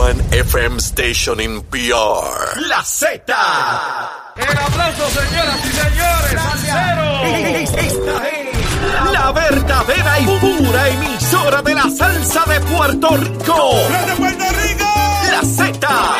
one FM station in PR. La Z. El aplauso, señoras y señores. Es la verdadera y pura emisora de la salsa de Puerto Rico. ¡De Puerto Rico! La Z.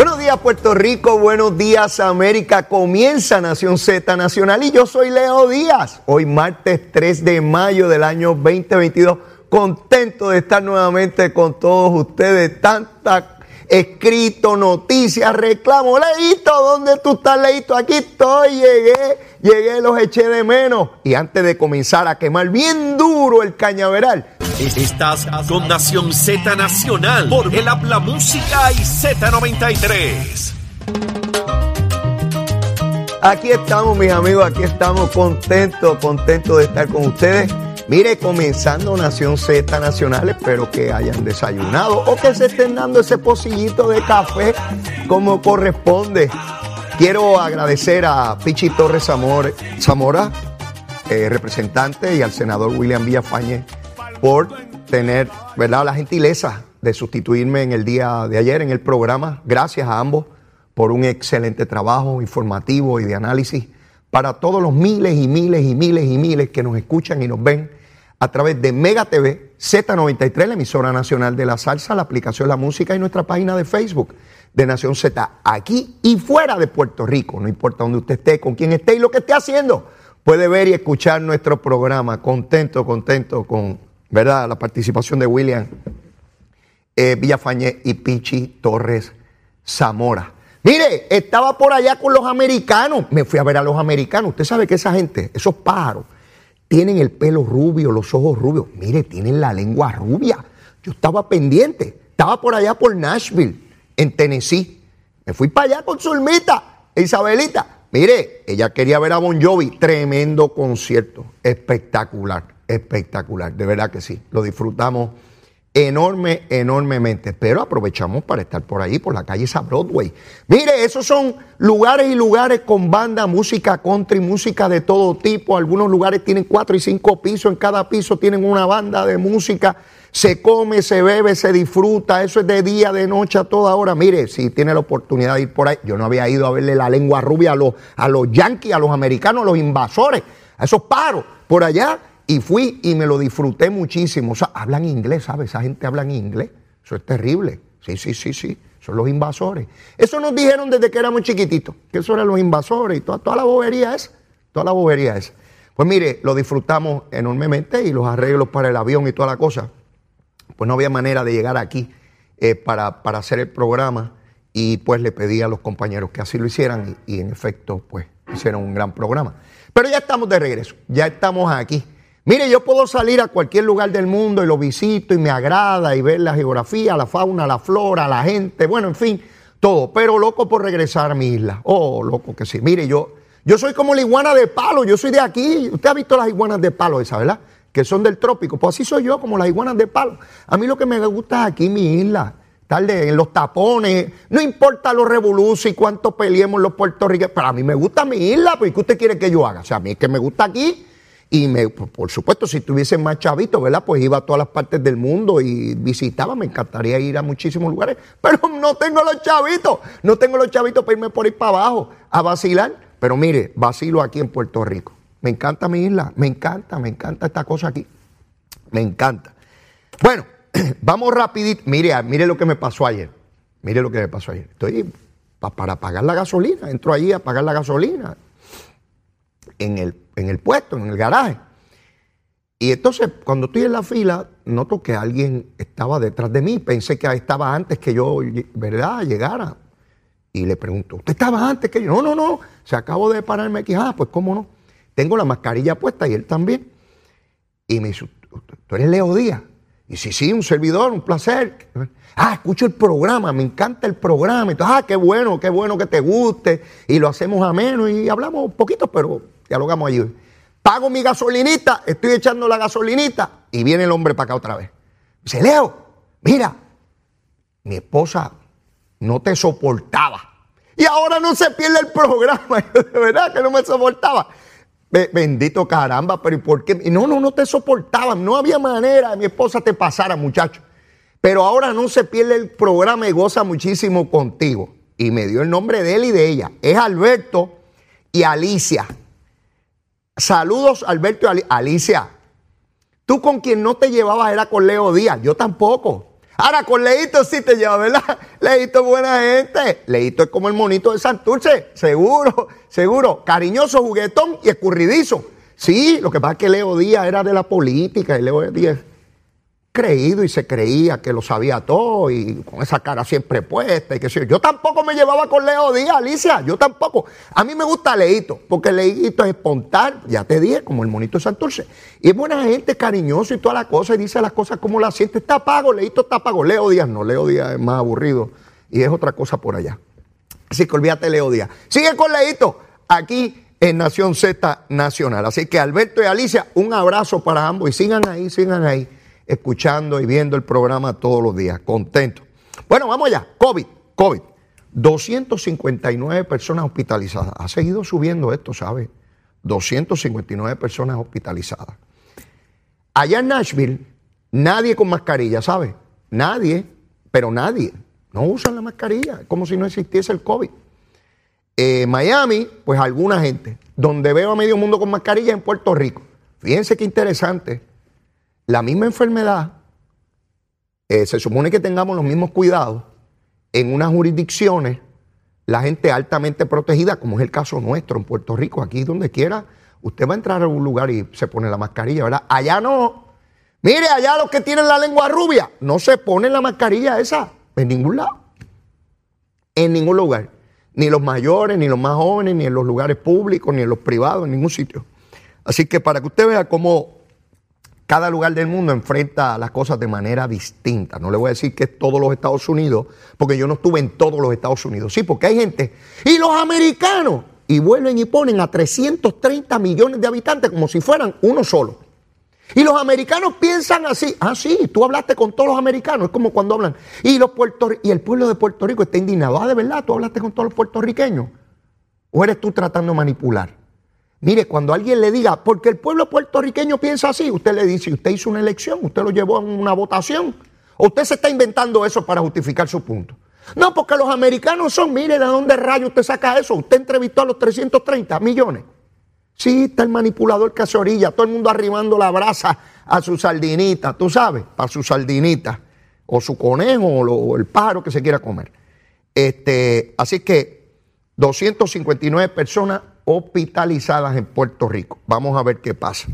Buenos días Puerto Rico, buenos días América, comienza Nación Z Nacional y yo soy Leo Díaz. Hoy martes 3 de mayo del año 2022, contento de estar nuevamente con todos ustedes. Tanta escrito, noticias, reclamo. Leito, ¿dónde tú estás, Leito? Aquí estoy, llegué, llegué, los eché de menos. Y antes de comenzar a quemar bien duro el cañaveral, Estás con Nación Z Nacional por el Habla Música y Z93. Aquí estamos, mis amigos, aquí estamos contentos, contentos de estar con ustedes. Mire, comenzando Nación Z Nacional, espero que hayan desayunado o que se estén dando ese pocillito de café como corresponde. Quiero agradecer a Pichi Torres Zamor- Zamora, eh, representante, y al senador William Villafañe por tener ¿verdad? la gentileza de sustituirme en el día de ayer en el programa. Gracias a ambos por un excelente trabajo informativo y de análisis para todos los miles y miles y miles y miles que nos escuchan y nos ven a través de Mega TV, Z93, la emisora nacional de la salsa, la aplicación La Música y nuestra página de Facebook de Nación Z, aquí y fuera de Puerto Rico, no importa dónde usted esté, con quién esté y lo que esté haciendo, puede ver y escuchar nuestro programa. Contento, contento con, ¿verdad?, la participación de William eh, Villafañe y Pichi Torres Zamora. Mire, estaba por allá con los americanos. Me fui a ver a los americanos. Usted sabe que esa gente, esos pájaros, tienen el pelo rubio, los ojos rubios. Mire, tienen la lengua rubia. Yo estaba pendiente. Estaba por allá por Nashville, en Tennessee. Me fui para allá con Zulmita, Isabelita. Mire, ella quería ver a Bon Jovi. Tremendo concierto. Espectacular, espectacular. De verdad que sí. Lo disfrutamos enorme, enormemente. Pero aprovechamos para estar por ahí, por la calle esa Broadway. Mire, esos son lugares y lugares con banda, música country, música de todo tipo. Algunos lugares tienen cuatro y cinco pisos, en cada piso tienen una banda de música. Se come, se bebe, se disfruta. Eso es de día, de noche, a toda hora. Mire, si tiene la oportunidad de ir por ahí, yo no había ido a verle la lengua rubia a los, a los yanquis, a los americanos, a los invasores, a esos paros por allá. Y fui y me lo disfruté muchísimo. O sea, hablan inglés, ¿sabes? Esa gente habla inglés. Eso es terrible. Sí, sí, sí, sí. Son los invasores. Eso nos dijeron desde que éramos chiquititos, que eso eran los invasores y toda, toda la bobería es. Toda la bobería es. Pues mire, lo disfrutamos enormemente y los arreglos para el avión y toda la cosa. Pues no había manera de llegar aquí eh, para, para hacer el programa y pues le pedí a los compañeros que así lo hicieran y en efecto pues hicieron un gran programa. Pero ya estamos de regreso, ya estamos aquí. Mire, yo puedo salir a cualquier lugar del mundo y lo visito y me agrada y ver la geografía, la fauna, la flora, la gente, bueno, en fin, todo. Pero loco por regresar a mi isla. Oh, loco que sí. Mire, yo, yo soy como la iguana de palo, yo soy de aquí. Usted ha visto las iguanas de palo esa, ¿verdad? Que son del trópico. Pues así soy yo, como las iguanas de palo. A mí lo que me gusta es aquí mi isla. Estar de- en los tapones, no importa los revoluciones y cuánto peleemos los puertorriqueños, pero a mí me gusta mi isla, pues ¿qué usted quiere que yo haga? O sea, a mí es que me gusta aquí y me, por supuesto, si tuviese más chavitos, ¿verdad? Pues iba a todas las partes del mundo y visitaba, me encantaría ir a muchísimos lugares, pero no tengo los chavitos, no tengo los chavitos para irme por ahí para abajo a vacilar. Pero mire, vacilo aquí en Puerto Rico. Me encanta mi isla, me encanta, me encanta esta cosa aquí. Me encanta. Bueno, vamos rapidito. Mire, mire lo que me pasó ayer. Mire lo que me pasó ayer. Estoy pa- para pagar la gasolina. Entro allí a pagar la gasolina en el, en el puesto, en el garaje. Y entonces, cuando estoy en la fila, noto que alguien estaba detrás de mí. Pensé que estaba antes que yo, ¿verdad?, llegara. Y le pregunto, ¿usted estaba antes que yo? No, no, no. Se acabo de pararme aquí. Ah, pues cómo no. Tengo la mascarilla puesta y él también. Y me dice, ¿tú eres Leo Díaz? Y sí, sí, un servidor, un placer. Ah, escucho el programa, me encanta el programa. Entonces, ah, qué bueno, qué bueno que te guste. Y lo hacemos a menos y hablamos un poquito, pero dialogamos allí. Pago mi gasolinita, estoy echando la gasolinita y viene el hombre para acá otra vez. Dice, Leo, mira, mi esposa no te soportaba. Y ahora no se pierde el programa. de verdad que no me soportaba. Bendito caramba, pero ¿y por qué? No, no, no te soportaba. No había manera de mi esposa te pasara, muchacho. Pero ahora no se pierde el programa y goza muchísimo contigo. Y me dio el nombre de él y de ella. Es Alberto y Alicia. Saludos, Alberto y Alicia. Tú con quien no te llevabas era con Leo Díaz. Yo tampoco. Ahora, con Leito sí te lleva, ¿verdad? Leito es buena gente. Leito es como el monito de Santurce, seguro, seguro. Cariñoso, juguetón y escurridizo. Sí, lo que pasa es que Leo Díaz era de la política y Leo Díaz creído y se creía que lo sabía todo y con esa cara siempre puesta y que yo. Yo tampoco me llevaba con Leo Díaz, Alicia, yo tampoco. A mí me gusta Leito, porque Leito es espontáneo, ya te dije, como el monito de Santurce. Y es buena gente, cariñoso y toda la cosa, y dice las cosas como las siente. Está pago, Leito está pago. Leo Díaz no, Leo Díaz es más aburrido y es otra cosa por allá. Así que olvídate Leo Díaz. Sigue con Leito, aquí en Nación Z Nacional. Así que Alberto y Alicia, un abrazo para ambos y sigan ahí, sigan ahí escuchando y viendo el programa todos los días. Contento. Bueno, vamos allá. COVID, COVID. 259 personas hospitalizadas. Ha seguido subiendo esto, ¿sabe? 259 personas hospitalizadas. Allá en Nashville, nadie con mascarilla, ¿sabe? Nadie, pero nadie. No usan la mascarilla, como si no existiese el COVID. Eh, Miami, pues alguna gente. Donde veo a medio mundo con mascarilla en Puerto Rico. Fíjense qué interesante la misma enfermedad, eh, se supone que tengamos los mismos cuidados en unas jurisdicciones, la gente altamente protegida, como es el caso nuestro en Puerto Rico, aquí donde quiera, usted va a entrar a un lugar y se pone la mascarilla, ¿verdad? Allá no. Mire, allá los que tienen la lengua rubia, no se ponen la mascarilla esa en ningún lado. En ningún lugar. Ni los mayores, ni los más jóvenes, ni en los lugares públicos, ni en los privados, en ningún sitio. Así que para que usted vea cómo cada lugar del mundo enfrenta las cosas de manera distinta. No le voy a decir que es todos los Estados Unidos, porque yo no estuve en todos los Estados Unidos. Sí, porque hay gente. Y los americanos. Y vuelven y ponen a 330 millones de habitantes como si fueran uno solo. Y los americanos piensan así. Ah, sí, tú hablaste con todos los americanos. Es como cuando hablan. Y, los Puerto, y el pueblo de Puerto Rico está indignado. Ah, de verdad, tú hablaste con todos los puertorriqueños. ¿O eres tú tratando de manipular? Mire, cuando alguien le diga, porque el pueblo puertorriqueño piensa así, usted le dice, usted hizo una elección, usted lo llevó a una votación, o usted se está inventando eso para justificar su punto. No, porque los americanos son, mire, ¿de dónde rayo usted saca eso? Usted entrevistó a los 330 millones. Sí, está el manipulador que orilla, todo el mundo arribando la brasa a su sardinita, tú sabes, para su sardinita, o su conejo, o, el pájaro que se quiera comer. Este, así que 259 personas hospitalizadas en Puerto Rico. Vamos a ver qué pasa.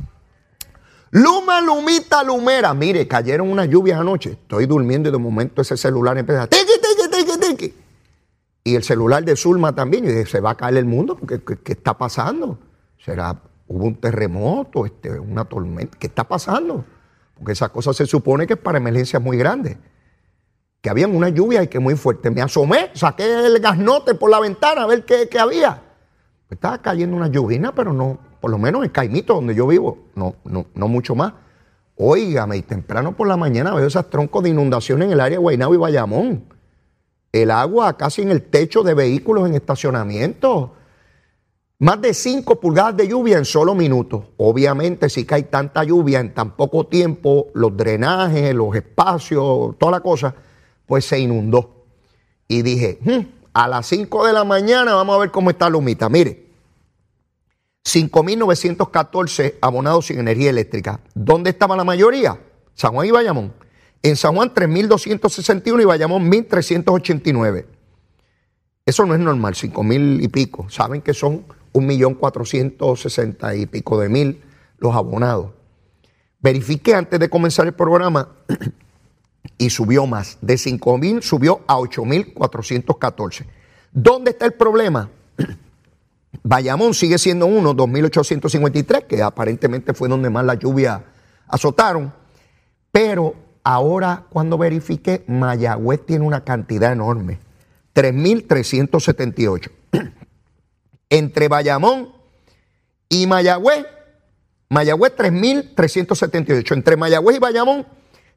Luma, lumita, lumera. Mire, cayeron unas lluvias anoche. Estoy durmiendo y de momento ese celular empieza. Y el celular de Zulma también. Y dice, se va a caer el mundo. porque ¿qué, está pasando? ¿Será, hubo un terremoto, este, una tormenta? ¿Qué está pasando? Porque esa cosa se supone que es para emergencias muy grandes. Que habían una lluvia y que muy fuerte. Me asomé, saqué el gasnote por la ventana a ver qué, qué había. Estaba cayendo una lluvia, pero no, por lo menos en Caimito, donde yo vivo, no, no, no mucho más. Óigame, y temprano por la mañana veo esos troncos de inundación en el área de Guaynabo y Bayamón. El agua casi en el techo de vehículos en estacionamiento. Más de 5 pulgadas de lluvia en solo minutos. Obviamente, si cae tanta lluvia en tan poco tiempo, los drenajes, los espacios, toda la cosa, pues se inundó. Y dije, hmm, a las 5 de la mañana vamos a ver cómo está Lumita. Mire, 5.914 abonados sin energía eléctrica. ¿Dónde estaba la mayoría? San Juan y Bayamón. En San Juan 3.261 y Bayamón 1.389. Eso no es normal, 5.000 y pico. Saben que son 1.460 y pico de mil los abonados. Verifiqué antes de comenzar el programa y subió más. De 5 mil subió a 8.414. ¿Dónde está el problema? Bayamón sigue siendo uno, 2.853, que aparentemente fue donde más la lluvia azotaron, pero ahora cuando verifiqué, Mayagüez tiene una cantidad enorme. 3.378. Entre Bayamón y Mayagüez, Mayagüez 3.378. Entre Mayagüez y Bayamón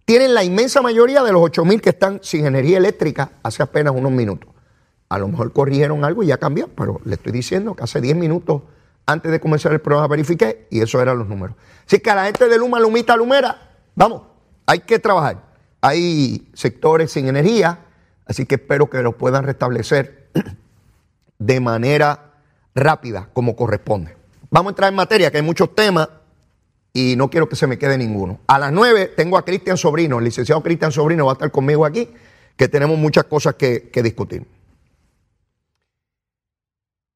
tienen la inmensa mayoría de los 8.000 que están sin energía eléctrica hace apenas unos minutos. A lo mejor corrigieron algo y ya cambió, pero le estoy diciendo que hace 10 minutos antes de comenzar el programa verifiqué y esos eran los números. Así que a la gente de Luma, Lumita, Lumera, vamos, hay que trabajar. Hay sectores sin energía, así que espero que lo puedan restablecer de manera rápida, como corresponde. Vamos a entrar en materia, que hay muchos temas y no quiero que se me quede ninguno. A las 9 tengo a Cristian Sobrino, el licenciado Cristian Sobrino va a estar conmigo aquí, que tenemos muchas cosas que, discutir.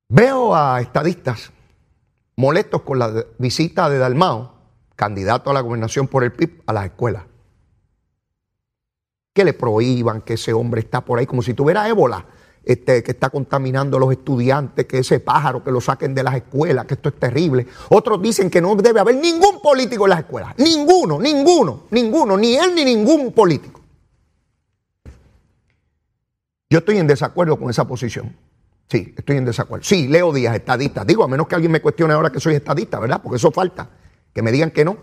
Veo a estadistas molestos con la visita de Dalmao, candidato a la gobernación por el PIB, a las escuelas. Que le prohíban que ese hombre está por ahí como si tuviera ébola, este, que está contaminando a los estudiantes, que ese pájaro que lo saquen de las escuelas, que esto es terrible. Otros dicen que no debe haber ningún político en las escuelas. Ninguno, ninguno, ninguno, ni él ni ningún político. Yo estoy en desacuerdo con esa posición. Sí, estoy en desacuerdo. Sí, Leo Díaz, estadista. Digo, a menos que alguien me cuestione ahora que soy estadista, ¿verdad? Porque eso falta. Que me digan que no.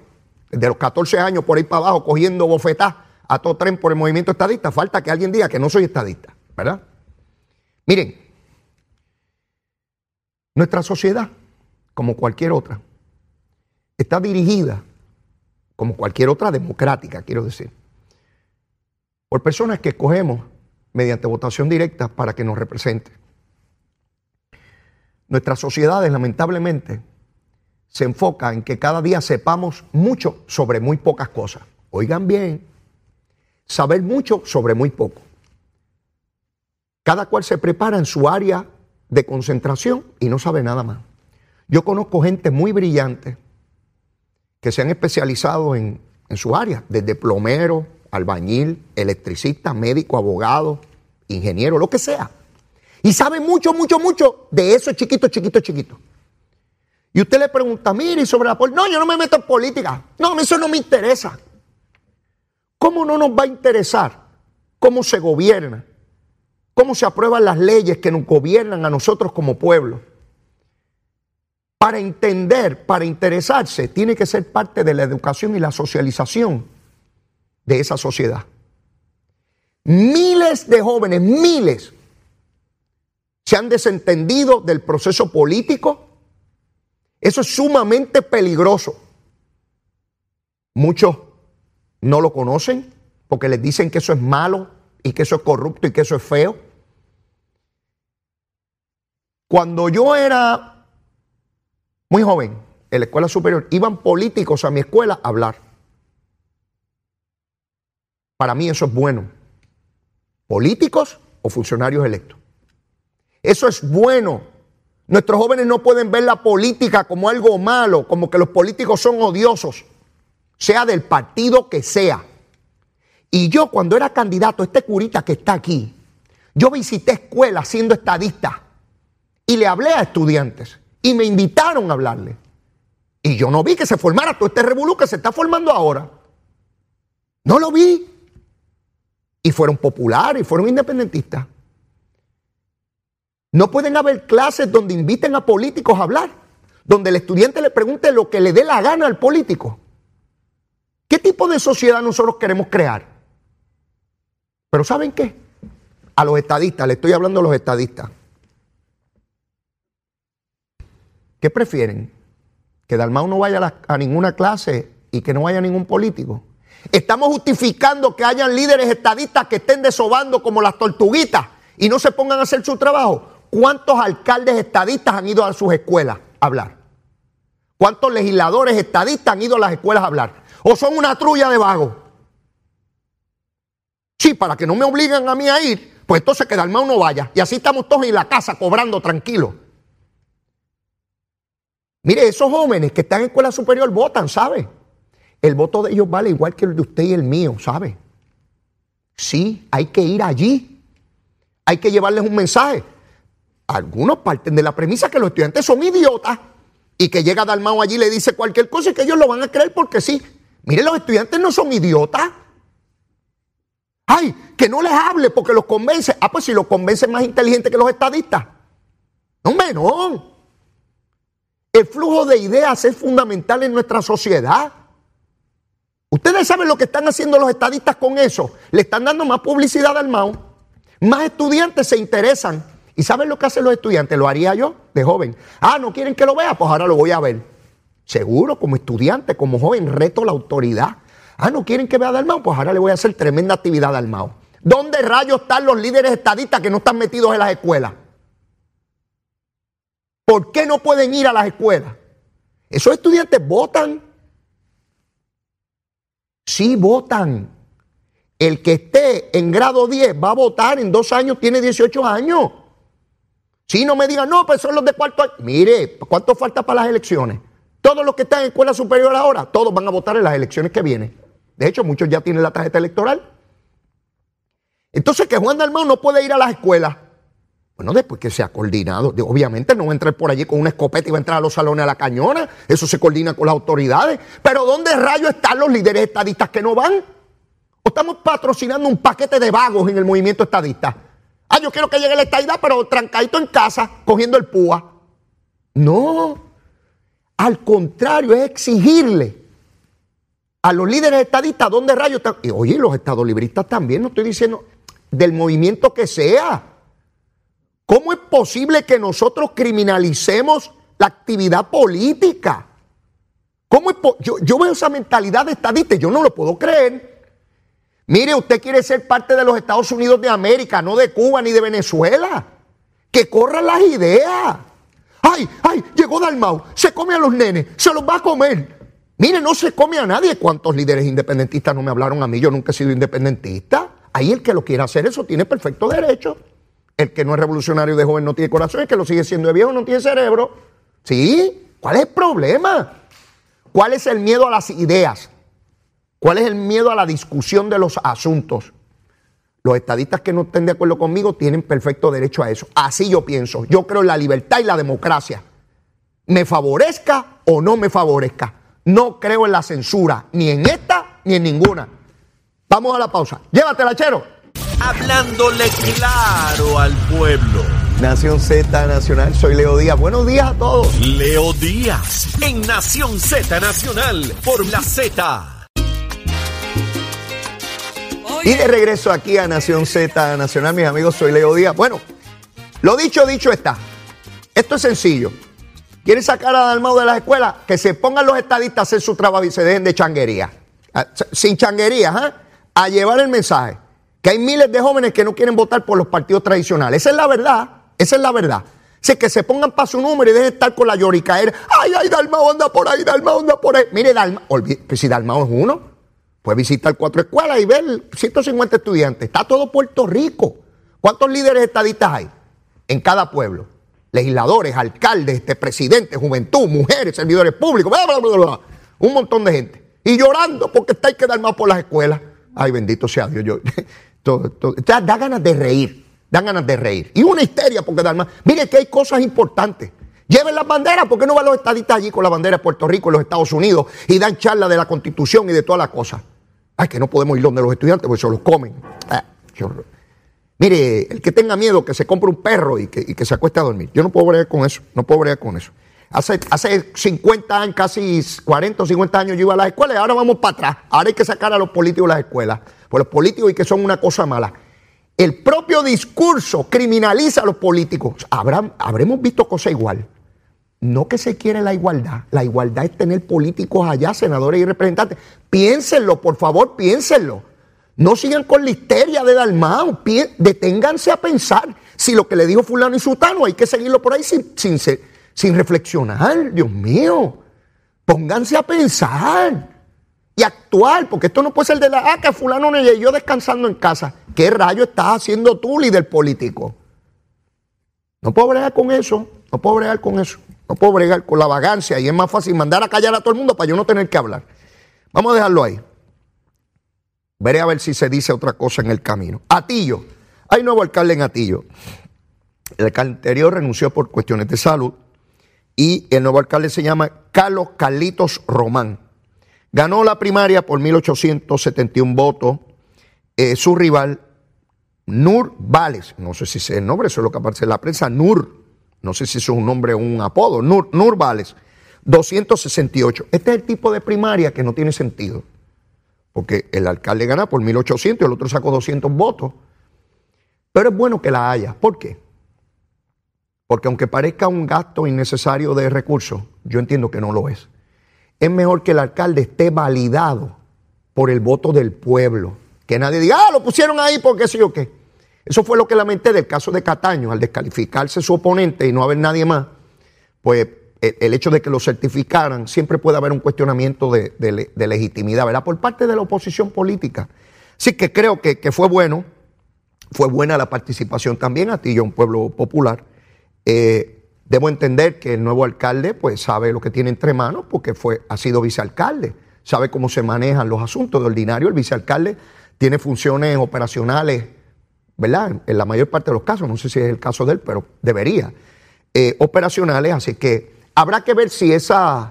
Desde los 14 años por ahí para abajo cogiendo bofetá a todo tren por el movimiento estadista, falta que alguien diga que no soy estadista, ¿verdad? Miren, nuestra sociedad, como cualquier otra, está dirigida, como cualquier otra democrática, quiero decir, por personas que escogemos mediante votación directa para que nos representen. Nuestras sociedades, lamentablemente, se enfoca en que cada día sepamos mucho sobre muy pocas cosas. Oigan bien, saber mucho sobre muy poco. Cada cual se prepara en su área de concentración y no sabe nada más. Yo conozco gente muy brillante que se han especializado en, en su área, desde plomero, albañil, electricista, médico, abogado, ingeniero, lo que sea. Y sabe mucho, mucho, mucho de eso chiquito, chiquito, chiquito. Y usted le pregunta, mire, sobre la política. No, yo no me meto en política. No, eso no me interesa. ¿Cómo no nos va a interesar cómo se gobierna? ¿Cómo se aprueban las leyes que nos gobiernan a nosotros como pueblo? Para entender, para interesarse, tiene que ser parte de la educación y la socialización de esa sociedad. Miles de jóvenes, miles, se han desentendido del proceso político. Eso es sumamente peligroso. Muchos no lo conocen porque les dicen que eso es malo y que eso es corrupto y que eso es feo. Cuando yo era muy joven en la escuela superior, iban políticos a mi escuela a hablar. Para mí eso es bueno. Políticos o funcionarios electos. Eso es bueno. Nuestros jóvenes no pueden ver la política como algo malo, como que los políticos son odiosos, sea del partido que sea. Y yo cuando era candidato, este curita que está aquí, yo visité escuelas siendo estadista y le hablé a estudiantes y me invitaron a hablarle. Y yo no vi que se formara todo este revolú que se está formando ahora. No lo vi. Y fueron populares y fueron independentistas. No pueden haber clases donde inviten a políticos a hablar, donde el estudiante le pregunte lo que le dé la gana al político. ¿Qué tipo de sociedad nosotros queremos crear? Pero ¿saben qué? A los estadistas, le estoy hablando a los estadistas. ¿Qué prefieren? ¿Que Dalmau no vaya a, ninguna clase y que no vaya ningún político? Estamos justificando que hayan líderes estadistas que estén desobando como las tortuguitas y no se pongan a hacer su trabajo. ¿Cuántos alcaldes estadistas han ido a sus escuelas a hablar? ¿Cuántos legisladores estadistas han ido a las escuelas a hablar? ¿O son una trulla de vagos? Sí, para que no me obliguen a mí a ir, pues entonces que Dalmau no vaya. Y así estamos todos en la casa cobrando tranquilos. Mire, esos jóvenes que están en escuela superior votan, ¿sabe? El voto de ellos vale igual que el de usted y el mío, ¿sabe? Sí, hay que ir allí. Hay que llevarles un mensaje algunos parten de la premisa que los estudiantes son idiotas y que llega Dalmao allí y le dice cualquier cosa y que ellos lo van a creer porque sí. Mire, los estudiantes no son idiotas. Ay, que no les hable porque los convence. Ah, pues si los convence es más inteligente que los estadistas. No, menor. El flujo de ideas es fundamental en nuestra sociedad. Ustedes saben lo que están haciendo los estadistas con eso. Le están dando más publicidad al MAU. Más estudiantes se interesan. ¿Y saben lo que hacen los estudiantes? Lo haría yo de joven. Ah, ¿no quieren que lo vea? Pues ahora lo voy a ver. Seguro, como estudiante, como joven, reto la autoridad. Ah, ¿no quieren que vea Dalmao? Pues ahora le voy a hacer tremenda actividad a Dalmao. ¿Dónde rayos están los líderes estadistas que no están metidos en las escuelas? ¿Por qué no pueden ir a las escuelas? Esos estudiantes votan. Sí votan. El que esté en grado 10 va a votar en dos años, tiene 18 años. Si no me digan, no, pues son los de cuarto año. Mire, ¿cuánto falta para las elecciones? Todos los que están en escuela superior ahora, todos van a votar en las elecciones que vienen. De hecho, muchos ya tienen la tarjeta electoral. Entonces, que Juan Dalmau no puede ir a las escuelas. Bueno, después que se ha coordinado. Obviamente no va a entrar por allí con una escopeta y va a entrar a los salones a la cañona. Eso se coordina con las autoridades. Pero ¿dónde rayos están los líderes estadistas que no van? ¿O estamos patrocinando un paquete de vagos en el movimiento estadista? Ah, yo quiero que llegue la estadidad, pero trancadito en casa, cogiendo el púa. No. Al contrario, es exigirle a los líderes estadistas dónde rayos están. Y oye, los estadolibristas también, no estoy diciendo del movimiento que sea. ¿Cómo es posible que nosotros criminalicemos la actividad política? ¿Cómo yo, yo veo esa mentalidad de estadista, yo no lo puedo creer. Mire, usted quiere ser parte de los Estados Unidos de América, no de Cuba ni de Venezuela. Que corran las ideas. Ay, ay, llegó Dalmau, se come a los nenes, se los va a comer. Mire, no se come a nadie. ¿Cuántos líderes independentistas no me hablaron a mí? Yo nunca he sido independentista. Ahí el que lo quiera hacer eso tiene perfecto derecho. El que no es revolucionario de joven no tiene corazón, el que lo sigue siendo de viejo no tiene cerebro. ¿Sí? ¿Cuál es el problema? ¿Cuál es el miedo a las ideas? ¿Cuál es el miedo a la discusión de los asuntos? Los estadistas que no estén de acuerdo conmigo tienen perfecto derecho a eso. Así yo pienso. Yo creo en la libertad y la democracia. Me favorezca o no me favorezca. No creo en la censura, ni en esta ni en ninguna. Vamos a la pausa. Llévatela, chero. Hablándole claro al pueblo. Nación Z Nacional, soy Leo Díaz. Buenos días a todos. Leo Díaz, en Nación Z Nacional, por la Z. Y de regreso aquí a Nación Z Nacional, mis amigos, soy Leo Díaz. Bueno, lo dicho, dicho está. Esto es sencillo. ¿Quieren sacar a Dalmau de las escuelas? Que se pongan los estadistas a hacer su trabajo y se dejen de changuería. Ah, sin changuería, ¿ah? A llevar el mensaje. Que hay miles de jóvenes que no quieren votar por los partidos tradicionales. Esa es la verdad. Esa es la verdad. Así que se pongan para su número y dejen de estar con la lloricaer. Ay, ay, Dalmau anda por ahí, Dalmau anda por ahí. Mire, Dalmau, pues si Dalmau es uno, Puede visitar cuatro escuelas y ver 150 estudiantes. Está todo Puerto Rico. ¿Cuántos líderes estadistas hay? En cada pueblo. Legisladores, alcaldes, este, presidentes, juventud, mujeres, servidores públicos, bla, bla, bla. Un montón de gente. Y llorando porque está hay que dar más por las escuelas. Ay, bendito sea Dios. Yo, todo. Da, da ganas de reír. Dan ganas de reír. Y una histeria porque dar más. Mire que hay cosas importantes. Lleven las banderas, ¿por qué no van los estadistas allí con la bandera de Puerto Rico y los Estados Unidos y dan charla de la constitución y de todas las cosas? Ay, que no podemos ir donde los estudiantes porque se los comen. Ah, Mire, el que tenga miedo que se compre un perro y que, se acueste a dormir. Yo no puedo bregar con eso, no puedo bregar con eso. Hace, hace 50 años, casi 40 o 50 años yo iba a las escuelas y ahora vamos para atrás. Ahora hay que sacar a los políticos de las escuelas. Pues los políticos y que son una cosa mala. El propio discurso criminaliza a los políticos. habremos visto cosas igual. No que se quiere la igualdad. La igualdad es tener políticos allá, senadores y representantes. Piénsenlo, por favor, piénsenlo. No sigan con la histeria de Dalmau. Deténganse a pensar si lo que le dijo fulano y sutano hay que seguirlo por ahí sin, sin, sin reflexionar. Dios mío, pónganse a pensar y actuar, porque esto no puede ser de la, ah, que fulano no yo descansando en casa. ¿Qué rayo estás haciendo tú, líder político? No puedo bregar con eso, no puedo bregar con eso. No puedo bregar con la vagancia y es más fácil mandar a callar a todo el mundo para yo no tener que hablar. Vamos a dejarlo ahí. Veré a ver si se dice otra cosa en el camino. Atillo. Hay nuevo alcalde en Atillo. El alcalde anterior renunció por cuestiones de salud y el nuevo alcalde se llama Carlos Carlitos Román. Ganó la primaria por 1.871 votos eh, su rival, Nur Vales, no sé si es el nombre, eso es lo que aparece en la prensa, Nur, no sé si es un nombre o un apodo, Nur, Nur Vales, 268. Este es el tipo de primaria que no tiene sentido, porque el alcalde gana por 1800 y el otro sacó 200 votos, pero es bueno que la haya. ¿Por qué? Porque aunque parezca un gasto innecesario de recursos, yo entiendo que no lo es. Es mejor que el alcalde esté validado por el voto del pueblo. Que nadie diga, ah, lo pusieron ahí porque sí o qué. Eso fue lo que lamenté del caso de Cataño, al descalificarse su oponente y no haber nadie más, pues el, hecho de que lo certificaran, siempre puede haber un cuestionamiento de, legitimidad, ¿verdad? Por parte de la oposición política. Así que creo que, fue bueno, fue buena la participación también, a ti, un pueblo popular. Eh, debo entender que el nuevo alcalde, pues sabe lo que tiene entre manos, porque fue, ha sido vicealcalde, sabe cómo se manejan los asuntos. De ordinario, el vicealcalde tiene funciones operacionales, ¿verdad? En la mayor parte de los casos, no sé si es el caso de él, pero debería. Eh, operacionales, así que habrá que ver si esas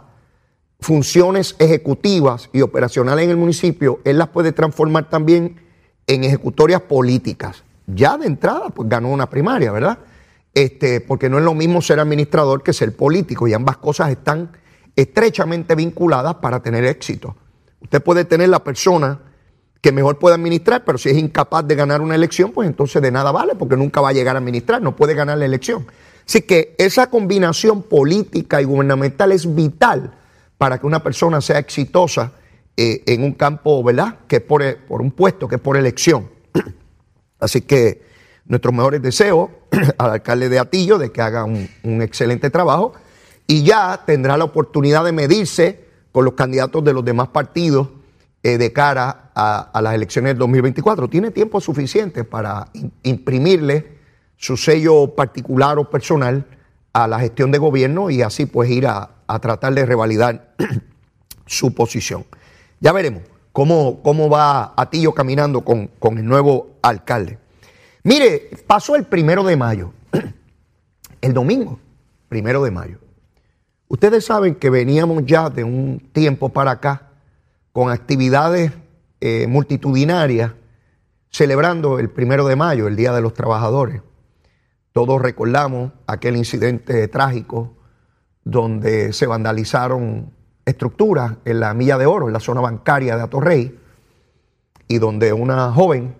funciones ejecutivas y operacionales en el municipio, él las puede transformar también en ejecutorias políticas. Ya de entrada, pues ganó una primaria, ¿verdad? Este, porque no es lo mismo ser administrador que ser político y ambas cosas están estrechamente vinculadas para tener éxito. Usted puede tener la persona que mejor puede administrar, pero si es incapaz de ganar una elección, pues entonces de nada vale, porque nunca va a llegar a administrar, no puede ganar la elección. Así que esa combinación política y gubernamental es vital para que una persona sea exitosa eh, en un campo, ¿verdad? Que es por, por un puesto, que es por elección. Así que nuestros mejores deseos al alcalde de Atillo de que haga un, excelente trabajo y ya tendrá la oportunidad de medirse con los candidatos de los demás partidos eh, de cara a, las elecciones del 2024. Tiene tiempo suficiente para imprimirle su sello particular o personal a la gestión de gobierno y así pues ir a, tratar de revalidar su posición. Ya veremos cómo, cómo va Atillo caminando con, con el nuevo alcalde. Mire, pasó el primero de mayo, el domingo, primero de mayo. Ustedes saben que veníamos ya de un tiempo para acá con actividades eh, multitudinarias celebrando el primero de mayo, el Día de los Trabajadores. Todos recordamos aquel incidente trágico donde se vandalizaron estructuras en la Milla de Oro, en la zona bancaria de Atorrey, y donde una joven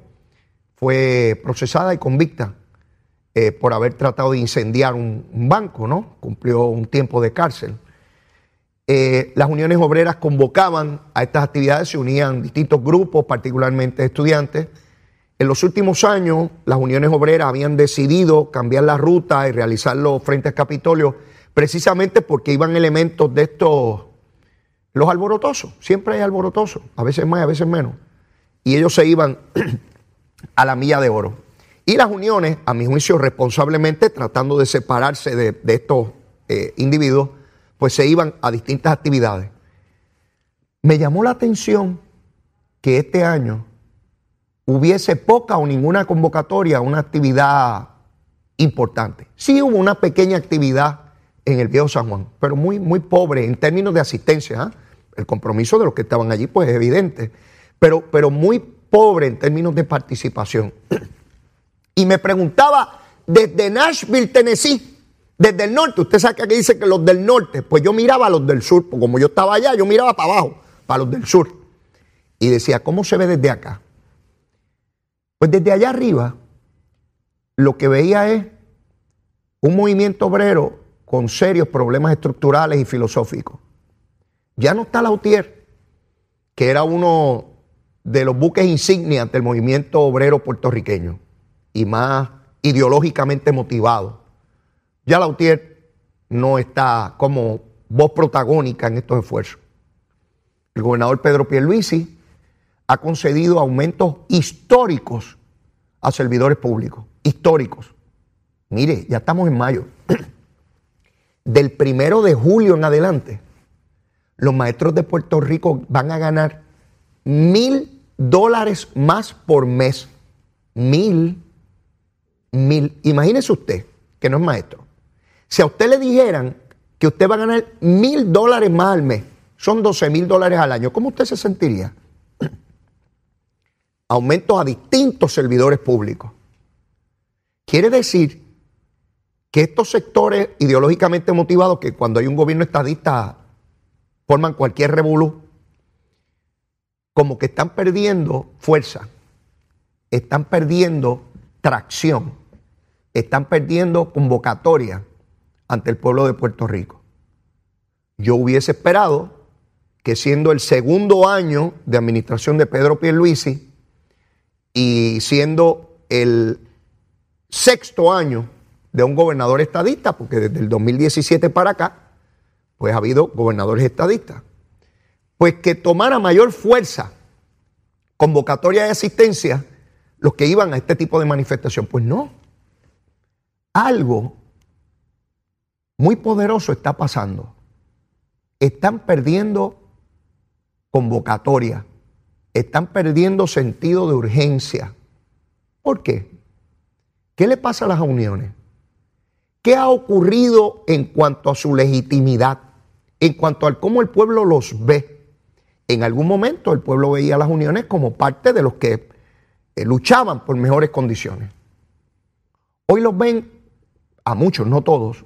fue procesada y convicta eh, por haber tratado de incendiar un, banco, ¿no? Cumplió un tiempo de cárcel. Eh, las uniones obreras convocaban a estas actividades, se unían distintos grupos, particularmente estudiantes. En los últimos años, las uniones obreras habían decidido cambiar la ruta y realizarlo frente al Capitolio, precisamente porque iban elementos de estos, los alborotosos. Siempre hay alborotosos, a veces más, a veces menos. Y ellos se iban a la milla de oro. Y las uniones, a mi juicio, responsablemente tratando de separarse de, estos eh, individuos, pues se iban a distintas actividades. Me llamó la atención que este año hubiese poca o ninguna convocatoria a una actividad importante. Sí hubo una pequeña actividad en el Viejo San Juan, pero muy, muy pobre en términos de asistencia. ¿ah? El compromiso de los que estaban allí, pues es evidente, pero, pero muy pobre en términos de participación. Y me preguntaba desde Nashville, Tennessee, desde el norte, usted sabe que aquí dice que los del norte, pues yo miraba a los del sur, porque como yo estaba allá, yo miraba para abajo, para los del sur. Y decía, ¿cómo se ve desde acá? Pues desde allá arriba, lo que veía es un movimiento obrero con serios problemas estructurales y filosóficos. Ya no está Lautier, que era uno de los buques insignias del movimiento obrero puertorriqueño y más ideológicamente motivado. Ya Lautier no está como voz protagónica en estos esfuerzos. El gobernador Pedro Pierluisi ha concedido aumentos históricos a servidores públicos, históricos. Mire, ya estamos en mayo. Del primero de julio en adelante, los maestros de Puerto Rico van a ganar mil dólares más por mes. Mil, mil. Imagínese usted que no es maestro. Si a usted le dijeran que usted va a ganar mil dólares más al mes, son 12 mil dólares al año, ¿cómo usted se sentiría? Aumentos a distintos servidores públicos. Quiere decir que estos sectores ideológicamente motivados, que cuando hay un gobierno estadista forman cualquier revolú, como que están perdiendo fuerza, están perdiendo tracción, están perdiendo convocatoria ante el pueblo de Puerto Rico. Yo hubiese esperado que siendo el segundo año de administración de Pedro Pierluisi y siendo el sexto año de un gobernador estadista, porque desde el 2017 para acá, pues ha habido gobernadores estadistas, pues que tomara mayor fuerza, convocatoria de asistencia, los que iban a este tipo de manifestación. Pues no. Algo muy poderoso está pasando. Están perdiendo convocatoria, están perdiendo sentido de urgencia. ¿Por qué? ¿Qué le pasa a las uniones? ¿Qué ha ocurrido en cuanto a su legitimidad? En cuanto al cómo el pueblo los ve. En algún momento el pueblo veía a las uniones como parte de los que eh, luchaban por mejores condiciones. Hoy los ven, a muchos, no todos,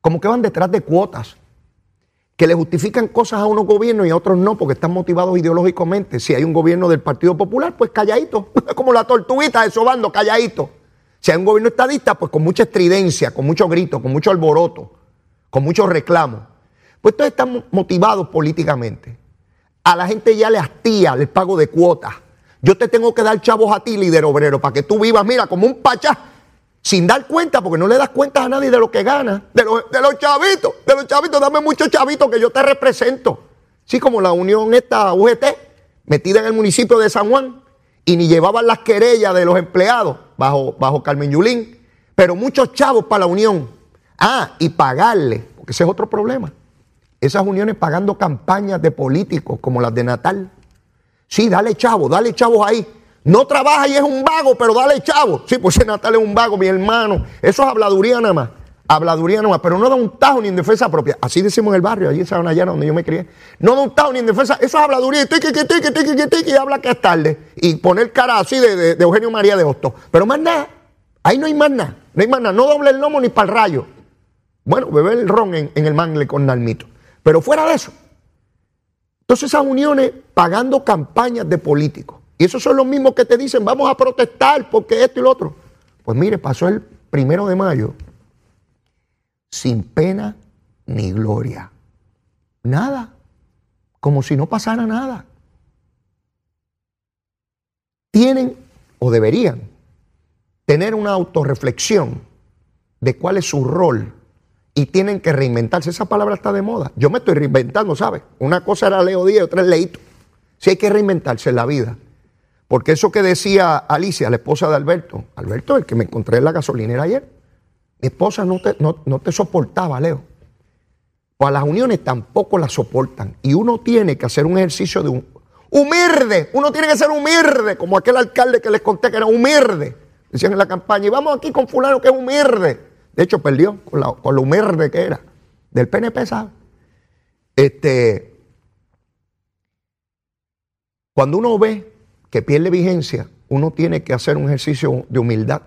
como que van detrás de cuotas, que le justifican cosas a unos gobiernos y a otros no, porque están motivados ideológicamente. Si hay un gobierno del Partido Popular, pues calladito, como la tortuguita de Sobando, calladito. Si hay un gobierno estadista, pues con mucha estridencia, con mucho grito, con mucho alboroto, con mucho reclamo. Pues todos están motivados políticamente. A la gente ya le hastía el pago de cuotas. Yo te tengo que dar chavos a ti, líder obrero, para que tú vivas, mira, como un pachá, sin dar cuenta, porque no le das cuenta a nadie de lo que gana, de, los chavitos, de los chavitos, dame muchos chavitos que yo te represento. Sí, como la unión esta UGT, metida en el municipio de San Juan, y ni llevaban las querellas de los empleados bajo, bajo Carmen Yulín, pero muchos chavos para la unión. Ah, y pagarle, porque ese es otro problema. Esas uniones pagando campañas de políticos como las de Natal Sí, dale chavo, dale chavos ahí. No trabaja y es un vago, pero dale chavo. Sí, pues ese Natal es un vago, mi hermano. Eso es habladuría nada más. Habladuría nada más, pero no da un tajo ni en defensa propia. Así decimos en el barrio, allí en Sabanayana, donde yo me crié. No da un tajo ni en defensa. Eso es habladuría. Tiki, tiki, tiki, tiki, tiki, y habla que es tarde. Y poner cara así de, Eugenio María de Hostos. Pero más nada. Ahí no hay más nada. No hay más nada. No doble el lomo ni para el rayo. Bueno, beber el ron en, en el mangle con Nalmito. Pero fuera de eso, entonces esas uniones pagando campañas de políticos. Y esos son los mismos que te dicen, vamos a protestar porque esto y lo otro. Pues mire, pasó el primero de mayo sin pena ni gloria. Nada. Como si no pasara nada. Tienen o deberían tener una autorreflexión de cuál es su rol y tienen que reinventarse. Esa palabra está de moda. Yo me estoy reinventando, ¿sabes? Una cosa era Leo Díaz otra es Leito. Si hay que reinventarse en la vida. Porque eso que decía Alicia, la esposa de Alberto, Alberto, el que me encontré en la gasolinera ayer, mi esposa no te, no, te soportaba, Leo. Pues a las uniones tampoco las soportan. Y uno tiene que hacer un ejercicio de un humilde. Uno tiene que ser humilde, como aquel alcalde que les conté que era humilde. Decían en la campaña, y vamos aquí con fulano que es humilde. De hecho, perdió con, la, con lo humerde que era. Del PNP, ¿sabes? Este, cuando uno ve que pierde vigencia, uno tiene que hacer un ejercicio de humildad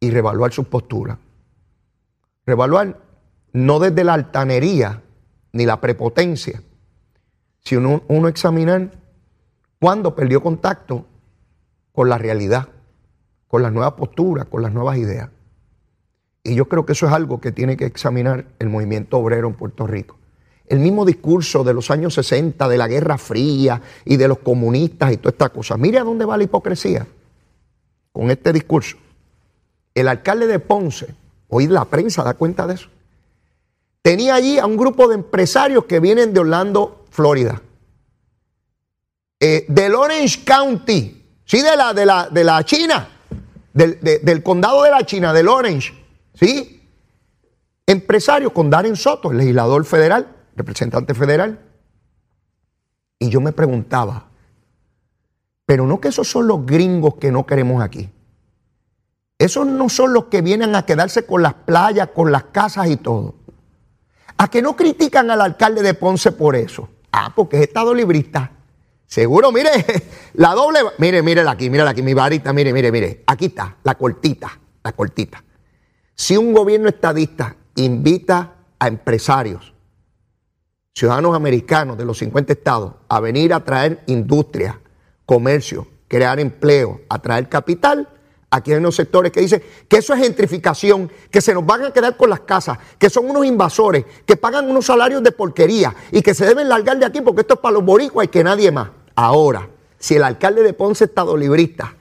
y revaluar sus posturas. Revaluar no desde la altanería ni la prepotencia, sino uno examinar cuándo perdió contacto con la realidad, con las nuevas posturas, con las nuevas ideas. Y yo creo que eso es algo que tiene que examinar el movimiento obrero en Puerto Rico. El mismo discurso de los años 60, de la Guerra Fría y de los comunistas y toda esta cosa. Mire a dónde va la hipocresía con este discurso. El alcalde de Ponce, hoy la prensa da cuenta de eso, tenía allí a un grupo de empresarios que vienen de Orlando, Florida. Eh, del Orange County, sí, de la, de la, de la China, del, del condado de la China, del Orange. ¿Sí? Empresario con Darren Soto, el legislador federal, representante federal. Y yo me preguntaba, pero no que esos son los gringos que no queremos aquí. Esos no son los que vienen a quedarse con las playas, con las casas y todo. A que no critican al alcalde de Ponce por eso. Ah, porque es estado librista. Seguro, mire, la doble, mire, mire aquí, mire aquí, mi varita, mire, mire, mire, aquí está, la cortita, la cortita. Si un gobierno estadista invita a empresarios, ciudadanos americanos de los 50 estados, a venir a traer industria, comercio, crear empleo, atraer capital, aquí hay unos sectores que dicen que eso es gentrificación, que se nos van a quedar con las casas, que son unos invasores, que pagan unos salarios de porquería y que se deben largar de aquí porque esto es para los boricuas y que nadie más. Ahora, si el alcalde de Ponce Estado librista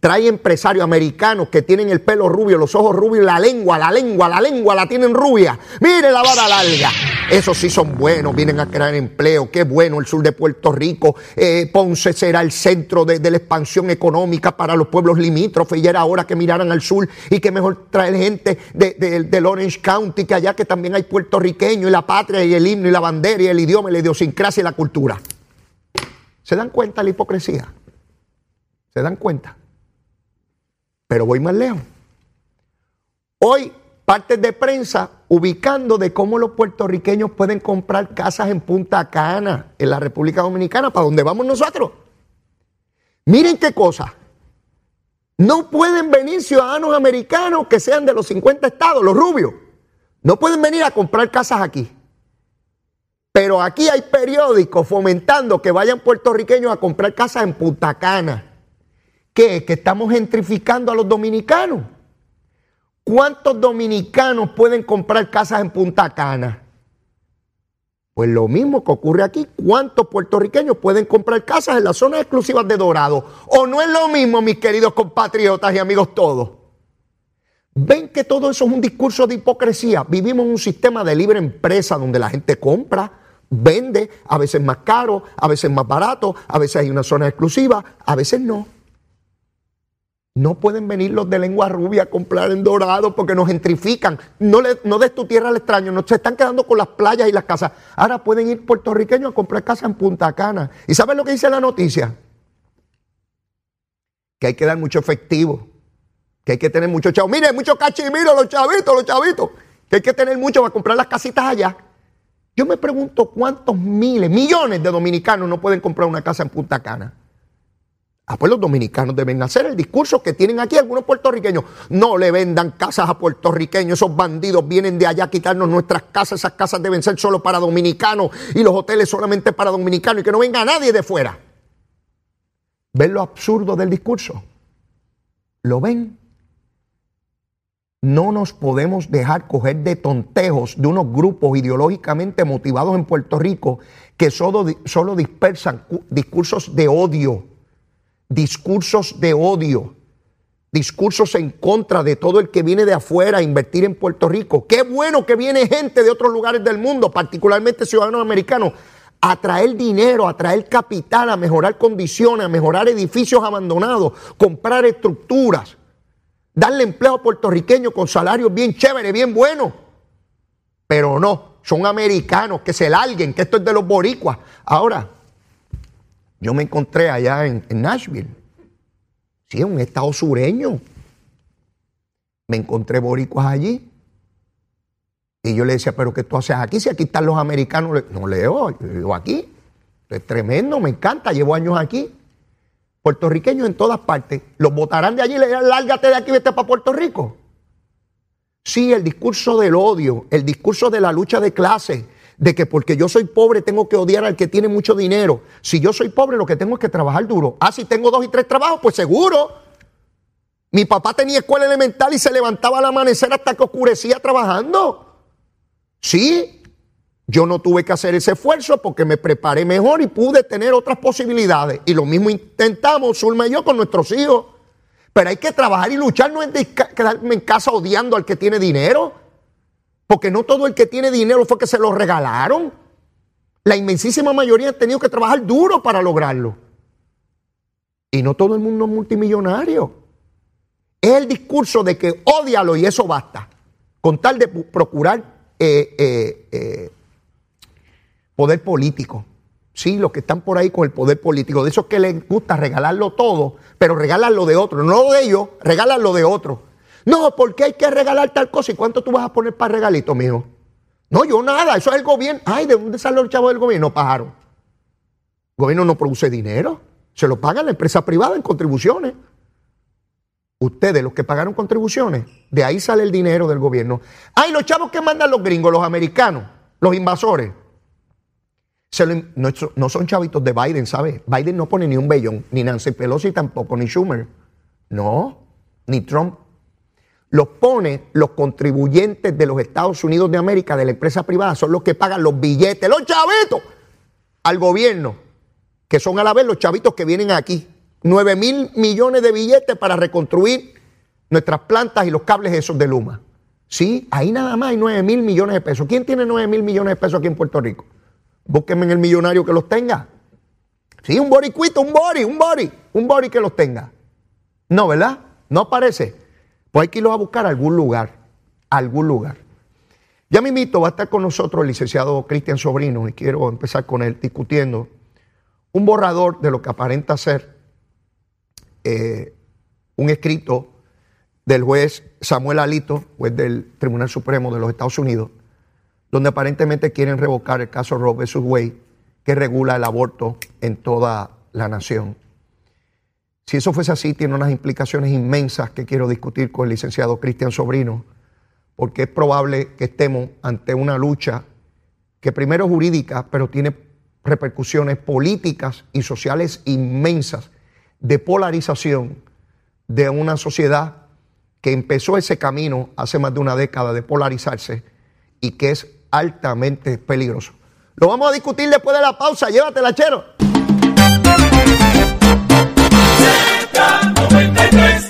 trae empresarios americanos que tienen el pelo rubio, los ojos rubios, la lengua, la lengua, la lengua la tienen rubia. Mire la vara larga. Esos sí son buenos, vienen a crear empleo. Qué bueno el sur de Puerto Rico. Eh, Ponce será el centro de, la expansión económica para los pueblos limítrofes. Y era hora que miraran al sur y que mejor traer gente de, del Orange County, que allá que también hay puertorriqueños y la patria y el himno y la bandera y el idioma y la idiosincrasia y la cultura. ¿Se dan cuenta la hipocresía? ¿Se dan cuenta? Pero voy más lejos. Hoy, partes de prensa ubicando de cómo los puertorriqueños pueden comprar casas en Punta Cana, en la República Dominicana, para donde vamos nosotros. Miren qué cosa. No pueden venir ciudadanos americanos que sean de los 50 estados, los rubios. No pueden venir a comprar casas aquí. Pero aquí hay periódicos fomentando que vayan puertorriqueños a comprar casas en Punta Cana. ¿Qué? Que estamos gentrificando a los dominicanos. ¿Cuántos dominicanos pueden comprar casas en Punta Cana? Pues lo mismo que ocurre aquí. ¿Cuántos puertorriqueños pueden comprar casas en las zonas exclusivas de Dorado? ¿O no es lo mismo, mis queridos compatriotas y amigos todos? Ven que todo eso es un discurso de hipocresía. Vivimos en un sistema de libre empresa donde la gente compra, vende, a veces más caro, a veces más barato, a veces hay una zona exclusiva, a veces no. No pueden venir los de lengua rubia a comprar en dorado porque nos gentrifican. No, des tu tierra al extraño, nos se están quedando con las playas y las casas. Ahora pueden ir puertorriqueños a comprar casas en Punta Cana. ¿Y saben lo que dice la noticia? Que hay que dar mucho efectivo, que hay que tener mucho chavo. Mire, mucho cachimiro, los chavitos, los chavitos. Que hay que tener mucho para comprar las casitas allá. Yo me pregunto cuántos miles, millones de dominicanos no pueden comprar una casa en Punta Cana. Ah, pues los dominicanos deben hacer el discurso que tienen aquí algunos puertorriqueños. No le vendan casas a puertorriqueños, esos bandidos vienen de allá a quitarnos nuestras casas, esas casas deben ser solo para dominicanos y los hoteles solamente para dominicanos y que no venga nadie de fuera. ¿Ven lo absurdo del discurso? ¿Lo ven? No nos podemos dejar coger de tontejos de unos grupos ideológicamente motivados en Puerto Rico que solo, solo dispersan discursos de odio, discursos de odio, discursos en contra de todo el que viene de afuera a invertir en Puerto Rico. Qué bueno que viene gente de otros lugares del mundo, particularmente ciudadanos americanos, a traer dinero, a traer capital, a mejorar condiciones, a mejorar edificios abandonados, comprar estructuras darle empleo a puertorriqueños con salarios bien chéveres, bien buenos. Pero no, son americanos que se larguen, que esto es de los boricuas. Ahora, yo me encontré allá en, Nashville, sí, un estado sureño. Me encontré boricuas allí. Y yo le decía, pero ¿qué tú haces aquí? Si aquí están los americanos. No leo, yo vivo aquí. Es tremendo, me encanta, llevo años aquí puertorriqueños en todas partes, los votarán de allí le dirán, lárgate de aquí, vete para Puerto Rico. Sí, el discurso del odio, el discurso de la lucha de clase, de que porque yo soy pobre tengo que odiar al que tiene mucho dinero. Si yo soy pobre, lo que tengo es que trabajar duro. Ah, si tengo dos y tres trabajos, pues seguro. Mi papá tenía escuela elemental y se levantaba al amanecer hasta que oscurecía trabajando. Sí, yo no tuve que hacer ese esfuerzo porque me preparé mejor y pude tener otras posibilidades. Y lo mismo intentamos, Zulma y yo, con nuestros hijos. Pero hay que trabajar y luchar, no es quedarme en casa odiando al que tiene dinero. Porque no todo el que tiene dinero fue que se lo regalaron. La inmensísima mayoría ha tenido que trabajar duro para lograrlo. Y no todo el mundo es multimillonario. Es el discurso de que odialo y eso basta. Con tal de procurar eh, eh, eh, poder político. Sí, los que están por ahí con el poder político, de esos que les gusta regalarlo todo, pero regalarlo de otro, no lo de ellos, regalarlo de otro. No, porque hay que regalar tal cosa. ¿Y cuánto tú vas a poner para regalito, mijo? No, yo nada, eso es el gobierno. Ay, ¿de dónde salen los chavos del gobierno, pájaro? El gobierno no produce dinero. Se lo paga la empresa privada en contribuciones. Ustedes, los que pagaron contribuciones, de ahí sale el dinero del gobierno. Ay, los chavos que mandan los gringos, los americanos, los invasores. no, son chavitos de Biden, ¿sabes? Biden no pone ni un bellón, ni Nancy Pelosi tampoco, ni Schumer. No, ni Trump. Los pone los contribuyentes de los Estados Unidos de América, de la empresa privada, son los que pagan los billetes, los chavitos, al gobierno, que son a la vez los chavitos que vienen aquí. 9 mil millones de billetes para reconstruir nuestras plantas y los cables esos de Luma. Sí, ahí nada más hay 9 mil millones de pesos. ¿Quién tiene 9 mil millones de pesos aquí en Puerto Rico? Búsquenme en el millonario que los tenga. Sí, un boricuito, un bori, un bori, un bori que los tenga. No, ¿verdad? No aparece. Pues hay que irlos a buscar a algún lugar, algún lugar. Ya me invito, va a estar con nosotros el licenciado Cristian Sobrino y quiero empezar con él discutiendo un borrador de lo que aparenta ser eh, un escrito del juez Samuel Alito, juez del Tribunal Supremo de los Estados Unidos, donde aparentemente quieren revocar el caso Roe vs. Wade, que regula el aborto en toda la nación. Si eso fuese así, tiene unas implicaciones inmensas que quiero discutir con el licenciado Cristian Sobrino, porque es probable que estemos ante una lucha que primero es jurídica, pero tiene repercusiones políticas y sociales inmensas de polarización de una sociedad que empezó ese camino hace más de una década de polarizarse y que es altamente peligroso. Lo vamos a discutir después de la pausa. Llévatela, chero. Z93.